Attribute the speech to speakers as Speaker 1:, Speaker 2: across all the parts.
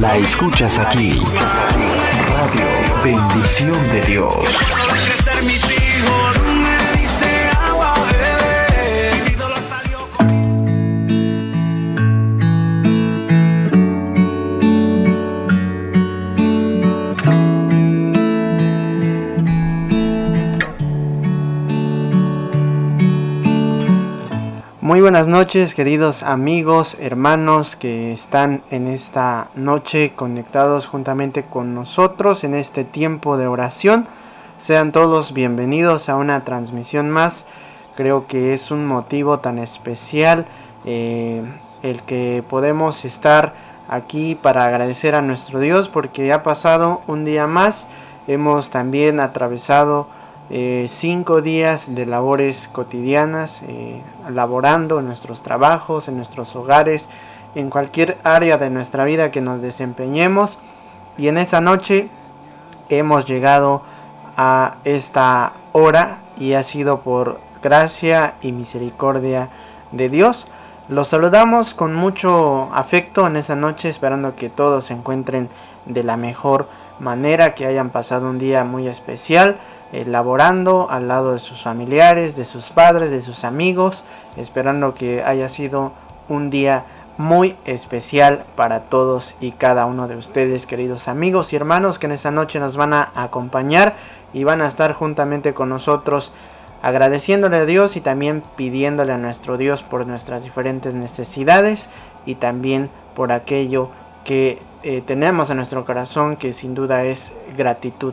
Speaker 1: La escuchas aquí. Radio Bendición de Dios.
Speaker 2: Muy buenas noches queridos amigos, hermanos que están en esta noche conectados juntamente con nosotros en este tiempo de oración. Sean todos bienvenidos a una transmisión más. Creo que es un motivo tan especial eh, el que podemos estar aquí para agradecer a nuestro Dios porque ha pasado un día más. Hemos también atravesado eh, cinco días de labores cotidianas, eh, laborando en nuestros trabajos, en nuestros hogares, en cualquier área de nuestra vida que nos desempeñemos. Y en esa noche hemos llegado a esta hora y ha sido por gracia y misericordia de Dios. Los saludamos con mucho afecto en esa noche, esperando que todos se encuentren de la mejor manera, que hayan pasado un día muy especial elaborando al lado de sus familiares, de sus padres, de sus amigos, esperando que haya sido un día muy especial para todos y cada uno de ustedes, queridos amigos y hermanos, que en esta noche nos van a acompañar y van a estar juntamente con nosotros agradeciéndole a Dios y también pidiéndole a nuestro Dios por nuestras diferentes necesidades y también por aquello que eh, tenemos en nuestro corazón que sin duda es gratitud.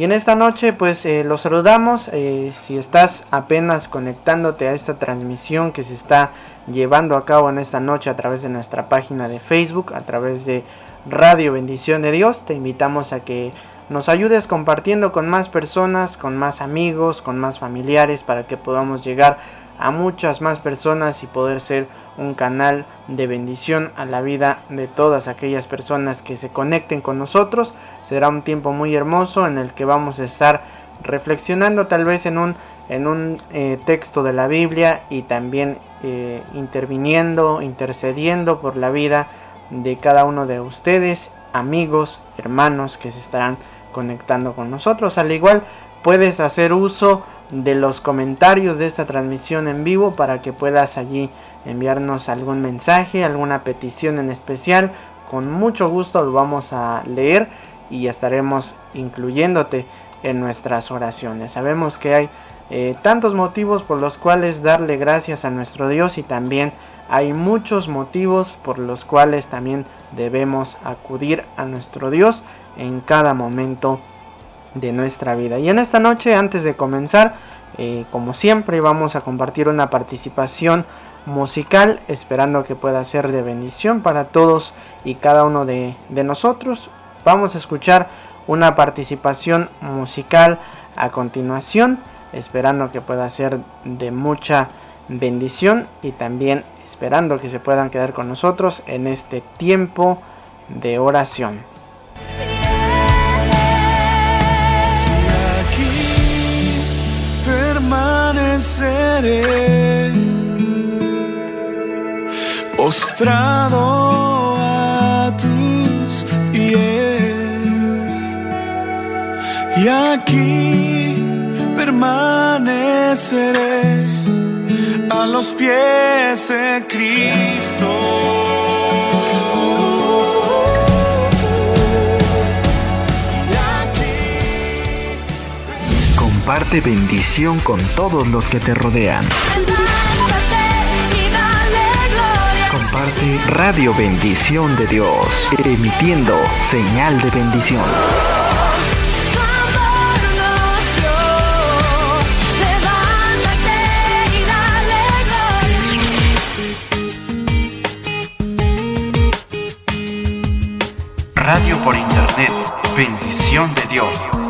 Speaker 2: Y en esta noche pues eh, los saludamos, eh, si estás apenas conectándote a esta transmisión que se está llevando a cabo en esta noche a través de nuestra página de Facebook, a través de Radio Bendición de Dios, te invitamos a que nos ayudes compartiendo con más personas, con más amigos, con más familiares para que podamos llegar a muchas más personas y poder ser un canal de bendición a la vida de todas aquellas personas que se conecten con nosotros. Será un tiempo muy hermoso en el que vamos a estar reflexionando tal vez en un, en un eh, texto de la Biblia y también eh, interviniendo, intercediendo por la vida de cada uno de ustedes, amigos, hermanos que se estarán conectando con nosotros. Al igual puedes hacer uso de los comentarios de esta transmisión en vivo para que puedas allí enviarnos algún mensaje, alguna petición en especial. Con mucho gusto lo vamos a leer y estaremos incluyéndote en nuestras oraciones. Sabemos que hay eh, tantos motivos por los cuales darle gracias a nuestro Dios y también hay muchos motivos por los cuales también debemos acudir a nuestro Dios en cada momento de nuestra vida. Y en esta noche, antes de comenzar, eh, como siempre, vamos a compartir una participación musical, esperando que pueda ser de bendición para todos y cada uno de, de nosotros. Vamos a escuchar una participación musical a continuación, esperando que pueda ser de mucha bendición y también esperando que se puedan quedar con nosotros en este tiempo de oración.
Speaker 3: Seré postrado a tus pies y aquí permaneceré a los pies de Cristo.
Speaker 1: Comparte bendición con todos los que te rodean. Comparte Radio Bendición de Dios, emitiendo señal de bendición. Radio por Internet, bendición de Dios.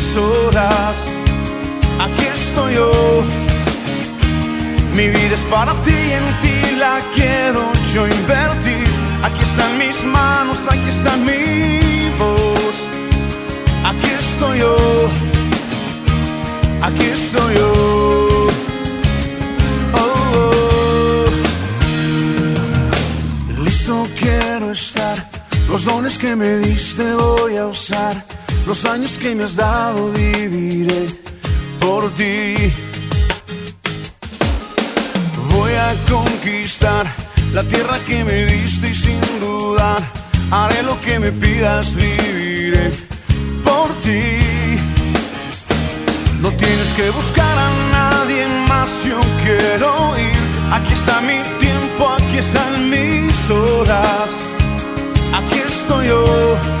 Speaker 3: mis horas. Aquí estoy yo. Mi vida es para ti, en ti la quiero yo invertir. Aquí están mis manos, aquí está mi voz. Aquí estoy yo. Aquí estoy yo. Oh, oh. Listo quiero estar. Los dones que me diste voy a usar. Los años que me has dado viviré por ti. Voy a conquistar la tierra que me diste y sin dudar haré lo que me pidas, viviré por ti. No tienes que buscar a nadie más, yo quiero ir. Aquí está mi tiempo, aquí están mis horas. Aquí estoy yo.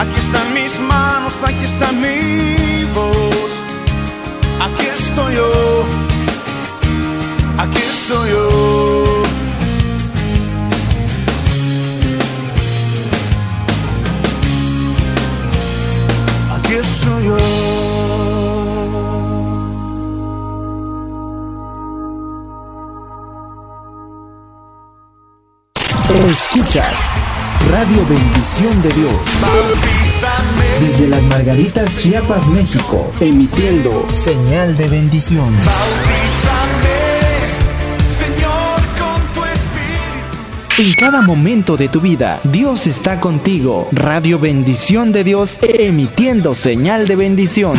Speaker 3: Aquí están mis manos, aquí está mi voz. Aquí estoy yo. Aquí estoy yo. Aquí estoy yo.
Speaker 1: Escuchas Radio Bendición de Dios desde las Margaritas, Chiapas, México, emitiendo señal de bendición. En cada momento de tu vida, Dios está contigo. Radio Bendición de Dios, emitiendo señal de bendición.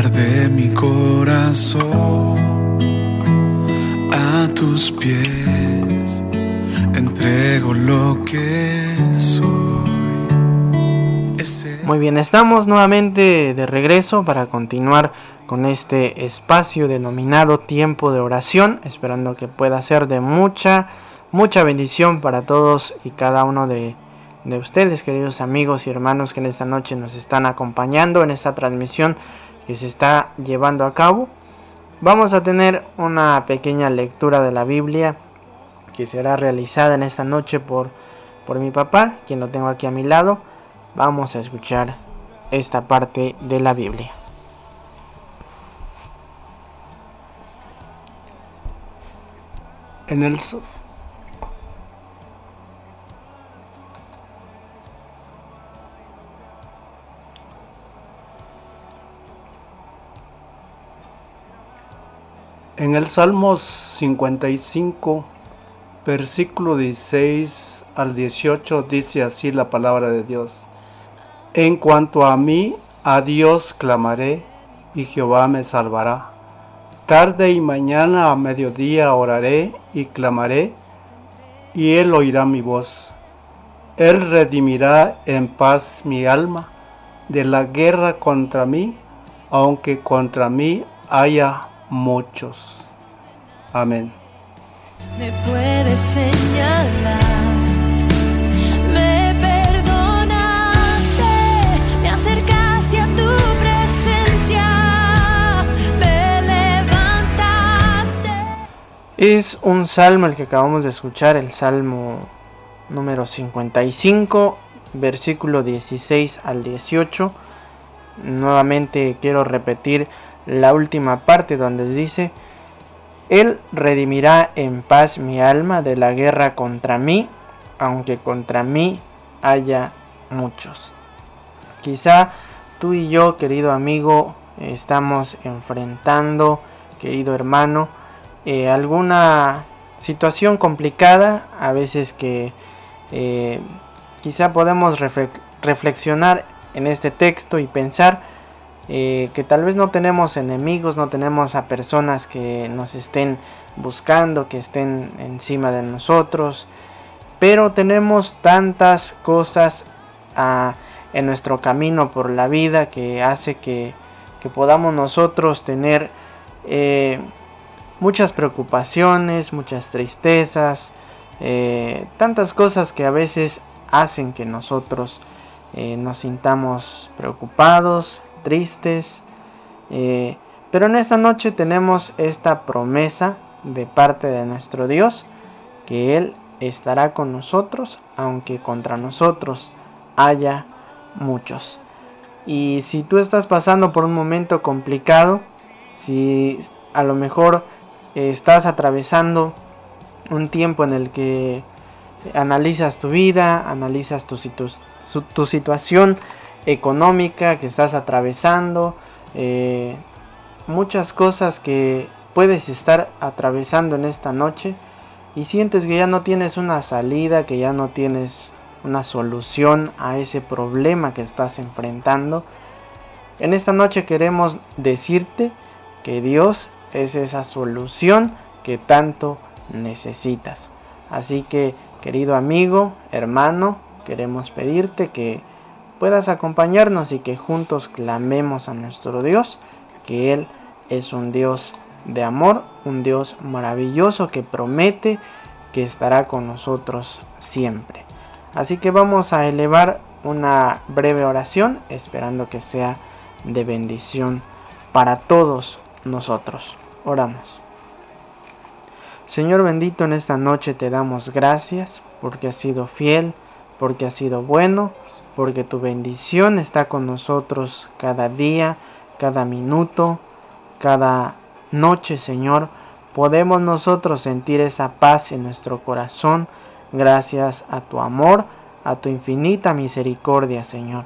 Speaker 3: Arde mi corazón. A tus pies entrego lo que soy.
Speaker 2: Muy bien, estamos nuevamente de regreso para continuar con este espacio denominado tiempo de oración, esperando que pueda ser de mucha, mucha bendición para todos y cada uno de, de ustedes, queridos amigos y hermanos que en esta noche nos están acompañando en esta transmisión que se está llevando a cabo. Vamos a tener una pequeña lectura de la Biblia que será realizada en esta noche por, por mi papá, quien lo tengo aquí a mi lado. Vamos a escuchar esta parte de la Biblia.
Speaker 4: En el En el Salmo 55, versículo 16 al 18, dice así la palabra de Dios. En cuanto a mí, a Dios clamaré, y Jehová me salvará. Tarde y mañana a mediodía oraré y clamaré, y Él oirá mi voz. Él redimirá en paz mi alma de la guerra contra mí, aunque contra mí haya muchos. Amén.
Speaker 5: Me puedes señalar.
Speaker 2: Es un salmo el que acabamos de escuchar, el salmo número 55, versículo 16 al 18. Nuevamente quiero repetir la última parte donde dice, Él redimirá en paz mi alma de la guerra contra mí, aunque contra mí haya muchos. Quizá tú y yo, querido amigo, estamos enfrentando, querido hermano, eh, alguna situación complicada, a veces que eh, quizá podemos reflexionar en este texto y pensar eh, que tal vez no tenemos enemigos, no tenemos a personas que nos estén buscando, que estén encima de nosotros, pero tenemos tantas cosas ah, en nuestro camino por la vida que hace que, que podamos nosotros tener muchas preocupaciones, muchas tristezas, eh, tantas cosas que a veces hacen que nosotros eh, nos sintamos preocupados, tristes. Eh, pero en esta noche tenemos esta promesa de parte de nuestro Dios, que Él estará con nosotros, aunque contra nosotros haya muchos. Y si tú estás pasando por un momento complicado, si a lo mejor estás atravesando un tiempo en el que analizas tu vida, analizas tu situación económica que estás atravesando, eh, muchas cosas que puedes estar atravesando en esta noche y sientes que ya no tienes una salida, que ya no tienes una solución a ese problema que estás enfrentando. En esta noche queremos decirte que Dios es esa solución que tanto necesitas. Así que, querido amigo, hermano, queremos pedirte que puedas acompañarnos y que juntos clamemos a nuestro Dios, que Él es un Dios de amor, un Dios maravilloso que promete que estará con nosotros siempre. Así que vamos a elevar una breve oración esperando que sea de bendición para todos nosotros. Oramos. Señor bendito, en esta noche te damos gracias porque has sido fiel, porque has sido bueno, porque tu bendición está con nosotros cada día, cada minuto, cada noche, Señor. Podemos nosotros sentir esa paz en nuestro corazón gracias a tu amor, a tu infinita misericordia, Señor.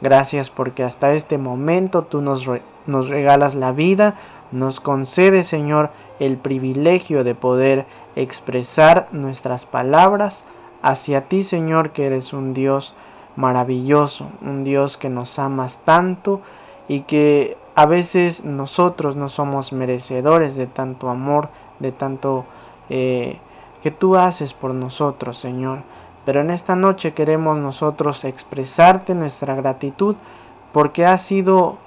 Speaker 2: Gracias porque hasta este momento tú nos, nos regalas la vida, nos concede, Señor, el privilegio de poder expresar nuestras palabras hacia ti, Señor, que eres un Dios maravilloso, un Dios que nos amas tanto y que a veces nosotros no somos merecedores de tanto amor, de tanto eh, que tú haces por nosotros, Señor. Pero en esta noche queremos nosotros expresarte nuestra gratitud porque has sido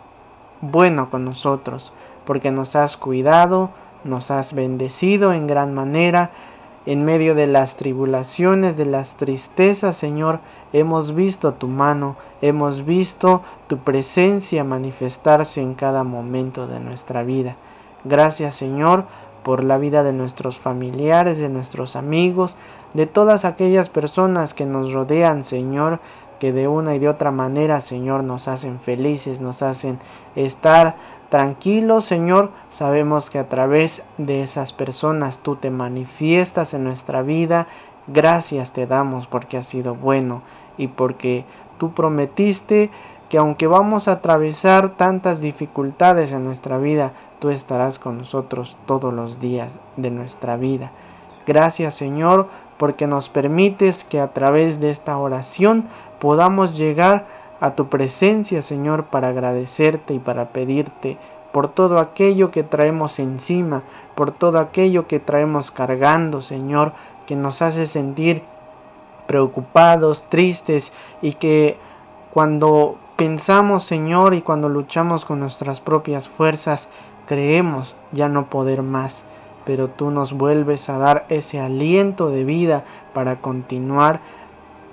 Speaker 2: bueno con nosotros, porque nos has cuidado, nos has bendecido en gran manera. En medio de las tribulaciones, de las tristezas, Señor, hemos visto tu mano, hemos visto tu presencia manifestarse en cada momento de nuestra vida. Gracias, Señor, por la vida de nuestros familiares, de nuestros amigos, de todas aquellas personas que nos rodean, Señor, que de una y de otra manera, Señor, nos hacen felices, nos hacen estar Tranquilo, Señor, sabemos que a través de esas personas tú te manifiestas en nuestra vida. Gracias te damos porque has sido bueno y porque tú prometiste que aunque vamos a atravesar tantas dificultades en nuestra vida, tú estarás con nosotros todos los días de nuestra vida. Gracias Señor porque nos permites que a través de esta oración podamos llegar a tu presencia, Señor, para agradecerte y para pedirte por todo aquello que traemos encima, por todo aquello que traemos cargando, Señor, que nos hace sentir preocupados, tristes y que cuando pensamos, Señor, y cuando luchamos con nuestras propias fuerzas, creemos ya no poder más, pero tú nos vuelves a dar ese aliento de vida para continuar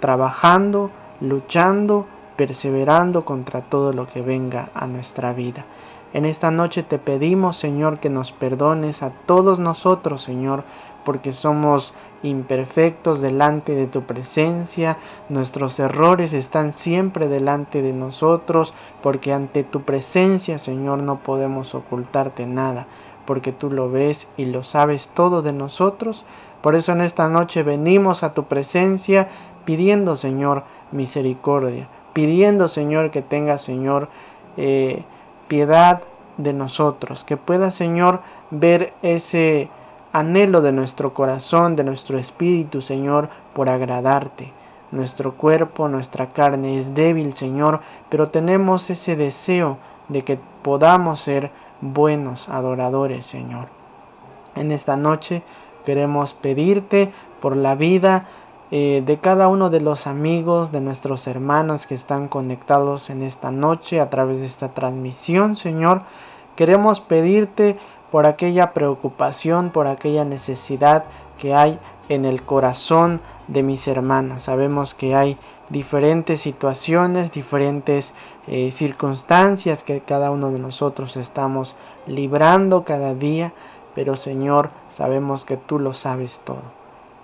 Speaker 2: trabajando, luchando, perseverando contra todo lo que venga a nuestra vida. En esta noche te pedimos, Señor, que nos perdones a todos nosotros, Señor, porque somos imperfectos delante de tu presencia, nuestros errores están siempre delante de nosotros, porque ante tu presencia, Señor, no podemos ocultarte nada, porque tú lo ves y lo sabes todo de nosotros. Por eso en esta noche venimos a tu presencia pidiendo, Señor, misericordia, pidiendo, Señor, que tenga, Señor, eh, piedad de nosotros, que pueda, Señor, ver ese anhelo de nuestro corazón, de nuestro espíritu, Señor, por agradarte. Nuestro cuerpo, nuestra carne es débil, Señor, pero tenemos ese deseo de que podamos ser buenos adoradores, Señor. En esta noche queremos pedirte por la vida eh, de cada uno de los amigos, de nuestros hermanos que están conectados en esta noche a través de esta transmisión, Señor. Queremos pedirte por aquella preocupación, por aquella necesidad que hay en el corazón de mis hermanos. Sabemos que hay diferentes situaciones, diferentes eh, circunstancias que cada uno de nosotros estamos librando cada día, pero Señor, sabemos que tú lo sabes todo.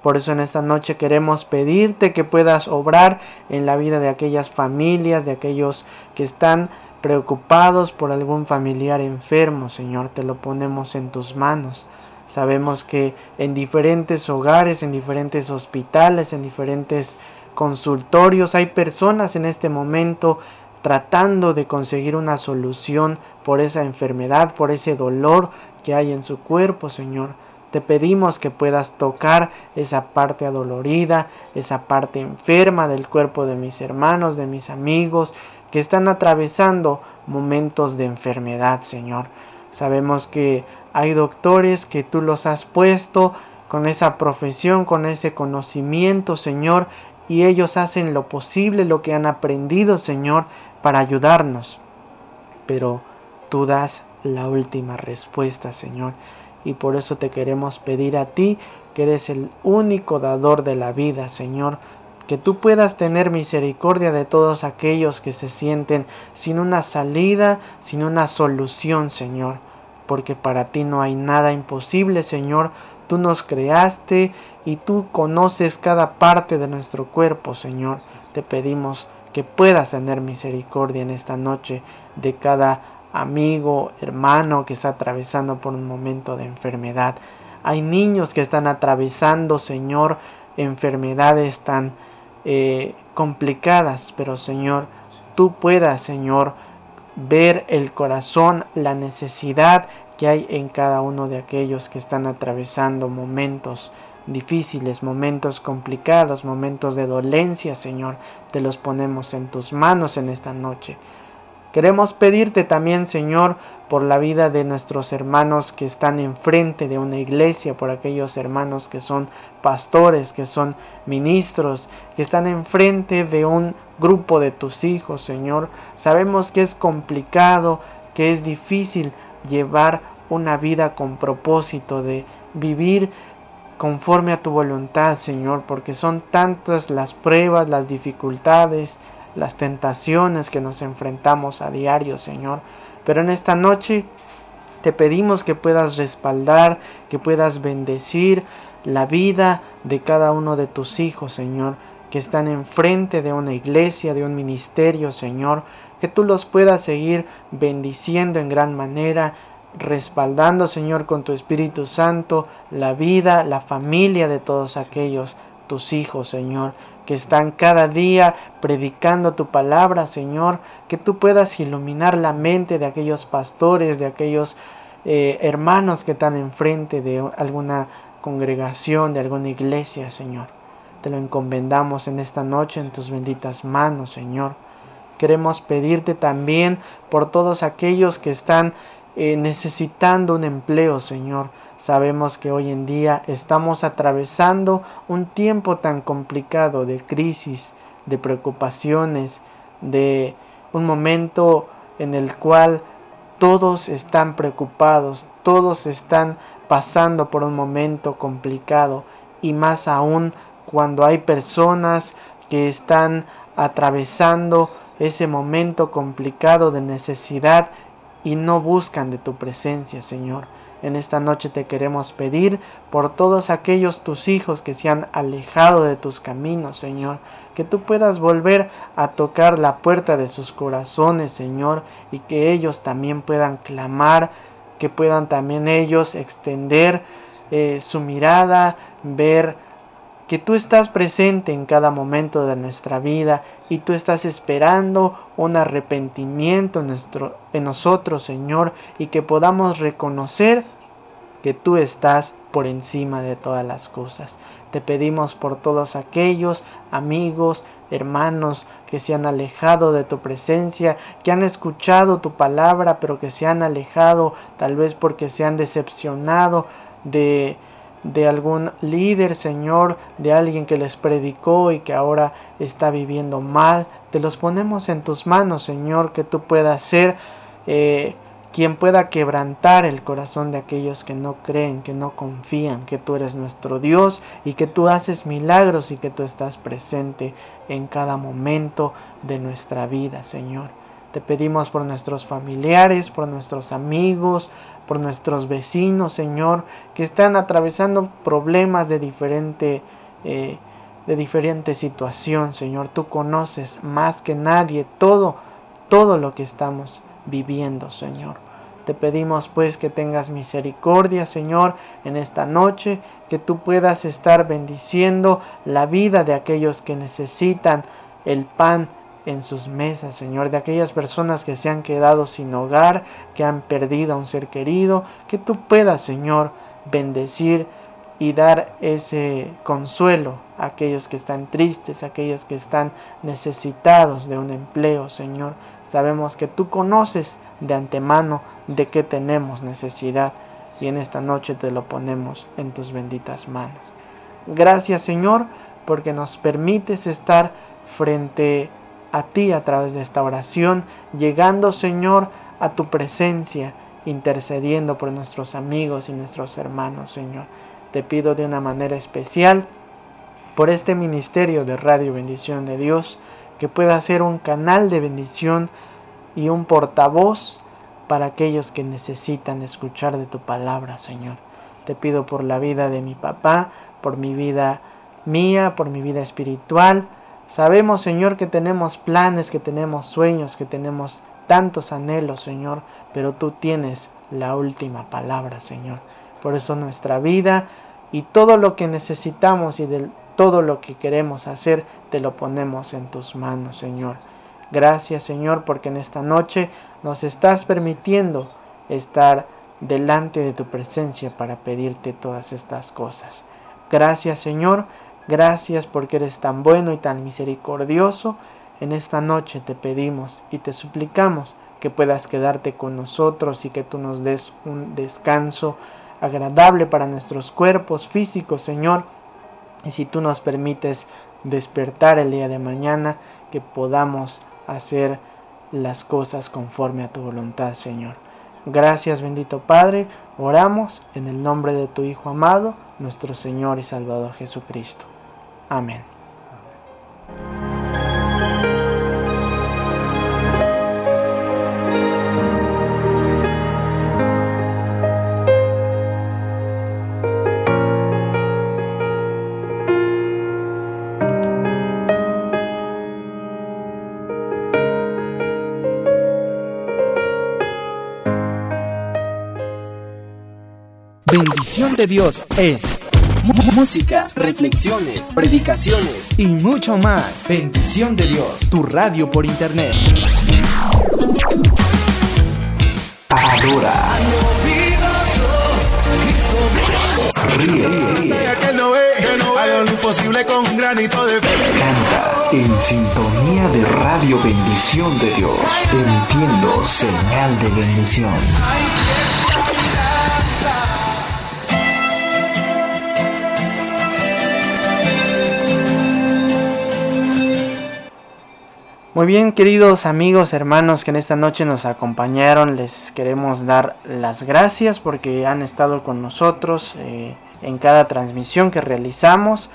Speaker 2: Por eso en esta noche queremos pedirte que puedas obrar en la vida de aquellas familias, de aquellos que están preocupados por algún familiar enfermo, Señor, te lo ponemos en tus manos. Sabemos que en diferentes hogares, en diferentes hospitales, en diferentes consultorios hay personas en este momento tratando de conseguir una solución por esa enfermedad, por ese dolor que hay en su cuerpo, Señor. Te pedimos que puedas tocar esa parte adolorida, esa parte enferma del cuerpo de mis hermanos, de mis amigos, que están atravesando momentos de enfermedad, Señor. Sabemos que hay doctores que tú los has puesto con esa profesión, con ese conocimiento, Señor, y ellos hacen lo posible, lo que han aprendido, Señor, para ayudarnos. Pero tú das la última respuesta, Señor, y por eso te queremos pedir a ti, que eres el único dador de la vida, Señor, que tú puedas tener misericordia de todos aquellos que se sienten sin una salida, sin una solución, Señor, porque para ti no hay nada imposible, Señor, tú nos creaste y tú conoces cada parte de nuestro cuerpo, Señor. Te pedimos que puedas tener misericordia en esta noche de cada amigo, hermano que está atravesando por un momento de enfermedad. Hay niños que están atravesando, Señor, enfermedades tan eh, complicadas, pero Señor, tú puedas, Señor, ver el corazón, la necesidad que hay en cada uno de aquellos que están atravesando momentos difíciles, momentos complicados, momentos de dolencia, Señor, te los ponemos en tus manos en esta noche. Queremos pedirte también, Señor, por la vida de nuestros hermanos que están enfrente de una iglesia, por aquellos hermanos que son pastores, que son ministros, que están enfrente de un grupo de tus hijos, Señor. Sabemos que es complicado, que es difícil llevar una vida con propósito de vivir conforme a tu voluntad, Señor, porque son tantas las pruebas, las dificultades, las tentaciones que nos enfrentamos a diario, Señor. Pero en esta noche te pedimos que puedas respaldar, que puedas bendecir la vida de cada uno de tus hijos, Señor, que están enfrente de una iglesia, de un ministerio, Señor, que tú los puedas seguir bendiciendo en gran manera, respaldando, Señor, con tu Espíritu Santo, la vida, la familia de todos aquellos, tus hijos, Señor, que están cada día predicando tu palabra, Señor, que tú puedas iluminar la mente de aquellos pastores, de aquellos eh, hermanos que están enfrente de alguna congregación, de alguna iglesia, Señor. Te lo encomendamos en esta noche en tus benditas manos, Señor. Queremos pedirte también por todos aquellos que están eh, necesitando un empleo, Señor. Sabemos que hoy en día estamos atravesando un tiempo tan complicado de crisis, de preocupaciones, de un momento en el cual todos están preocupados, todos están pasando por un momento complicado y más aún cuando hay personas que están atravesando ese momento complicado de necesidad y no buscan de tu presencia, Señor. En esta noche te queremos pedir por todos aquellos tus hijos que se han alejado de tus caminos, Señor, que tú puedas volver a tocar la puerta de sus corazones, Señor, y que ellos también puedan clamar, que puedan también ellos extender eh, su mirada, ver que tú estás presente en cada momento de nuestra vida y tú estás esperando un arrepentimiento en, nuestro, en nosotros, Señor, y que podamos reconocer que tú estás por encima de todas las cosas. Te pedimos por todos aquellos amigos, hermanos que se han alejado de tu presencia, que han escuchado tu palabra, pero que se han alejado tal vez porque se han decepcionado de de algún líder, Señor, de alguien que les predicó y que ahora está viviendo mal. Te los ponemos en tus manos, Señor, que tú puedas ser eh, quien pueda quebrantar el corazón de aquellos que no creen, que no confían, que tú eres nuestro Dios y que tú haces milagros y que tú estás presente en cada momento de nuestra vida, Señor. Te pedimos por nuestros familiares, por nuestros amigos, por nuestros vecinos, Señor, que están atravesando problemas de diferente, eh, de diferente situación, Señor. Tú conoces más que nadie todo, todo lo que estamos viviendo, Señor. Te pedimos pues que tengas misericordia, Señor, en esta noche, que tú puedas estar bendiciendo la vida de aquellos que necesitan el pan en sus mesas, Señor, de aquellas personas que se han quedado sin hogar, que han perdido a un ser querido, que tú puedas, Señor, bendecir y dar ese consuelo a aquellos que están tristes, a aquellos que están necesitados de un empleo, Señor. Sabemos que tú conoces de antemano de qué tenemos necesidad y en esta noche te lo ponemos en tus benditas manos. Gracias, Señor, porque nos permites estar frente a ti a través de esta oración, llegando Señor a tu presencia, intercediendo por nuestros amigos y nuestros hermanos, Señor. Te pido de una manera especial por este ministerio de Radio Bendición de Dios, que pueda ser un canal de bendición y un portavoz para aquellos que necesitan escuchar de tu palabra, Señor. Te pido por la vida de mi papá, por mi vida mía, por mi vida espiritual, Sabemos, Señor, que tenemos planes, que tenemos sueños, que tenemos tantos anhelos, Señor, pero tú tienes la última palabra, Señor. Por eso nuestra vida y todo lo que necesitamos y de todo lo que queremos hacer, te lo ponemos en tus manos, Señor. Gracias, Señor, porque en esta noche nos estás permitiendo estar delante de tu presencia para pedirte todas estas cosas. Gracias, Señor Gracias porque eres tan bueno y tan misericordioso. En esta noche te pedimos y te suplicamos que puedas quedarte con nosotros y que tú nos des un descanso agradable para nuestros cuerpos físicos, Señor. Y si tú nos permites despertar el día de mañana, que podamos hacer las cosas conforme a tu voluntad, Señor. Gracias, bendito Padre. Oramos en el nombre de tu Hijo amado, nuestro Señor y Salvador Jesucristo. Amén.
Speaker 1: Bendición de Dios es música, reflexiones, predicaciones y mucho más. Bendición de Dios, tu radio por internet. Adora. Ríe, ríe.
Speaker 3: posible con granito de.
Speaker 1: Canta en sintonía de Radio Bendición de Dios, emitiendo señal de bendición.
Speaker 2: Muy bien, queridos amigos, hermanos que en esta noche nos acompañaron, les queremos dar las gracias porque han estado con nosotros eh, en cada transmisión que realizamos.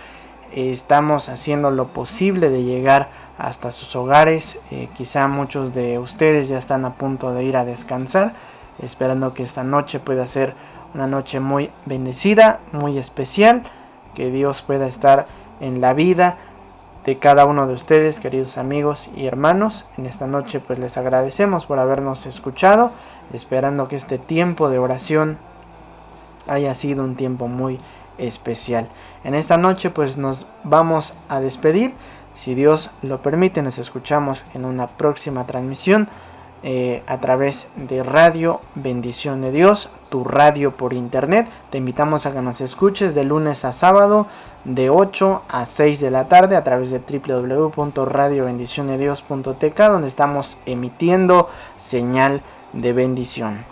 Speaker 2: Estamos haciendo lo posible de llegar hasta sus hogares. Eh, quizá muchos de ustedes ya están a punto de ir a descansar, esperando que esta noche pueda ser una noche muy bendecida, muy especial, que Dios pueda estar en la vida de cada uno de ustedes, queridos amigos y hermanos. En esta noche pues les agradecemos por habernos escuchado, esperando que este tiempo de oración haya sido un tiempo muy especial. En esta noche pues nos vamos a despedir. Si Dios lo permite, nos escuchamos en una próxima transmisión eh, a través de Radio Bendición de Dios, tu radio por internet. Te invitamos a que nos escuches de lunes a sábado de 8 a 6 de la tarde a través de www.radiobendicionedios.tk donde estamos emitiendo señal de bendición.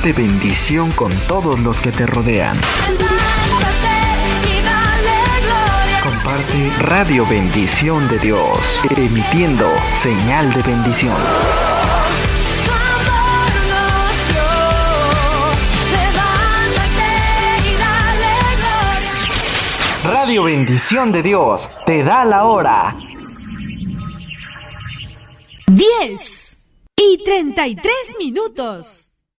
Speaker 1: Comparte bendición con todos los que te rodean. Comparte Radio Bendición de Dios, emitiendo señal de bendición. Radio Bendición de Dios te da la hora.
Speaker 6: 10 y 33 minutos.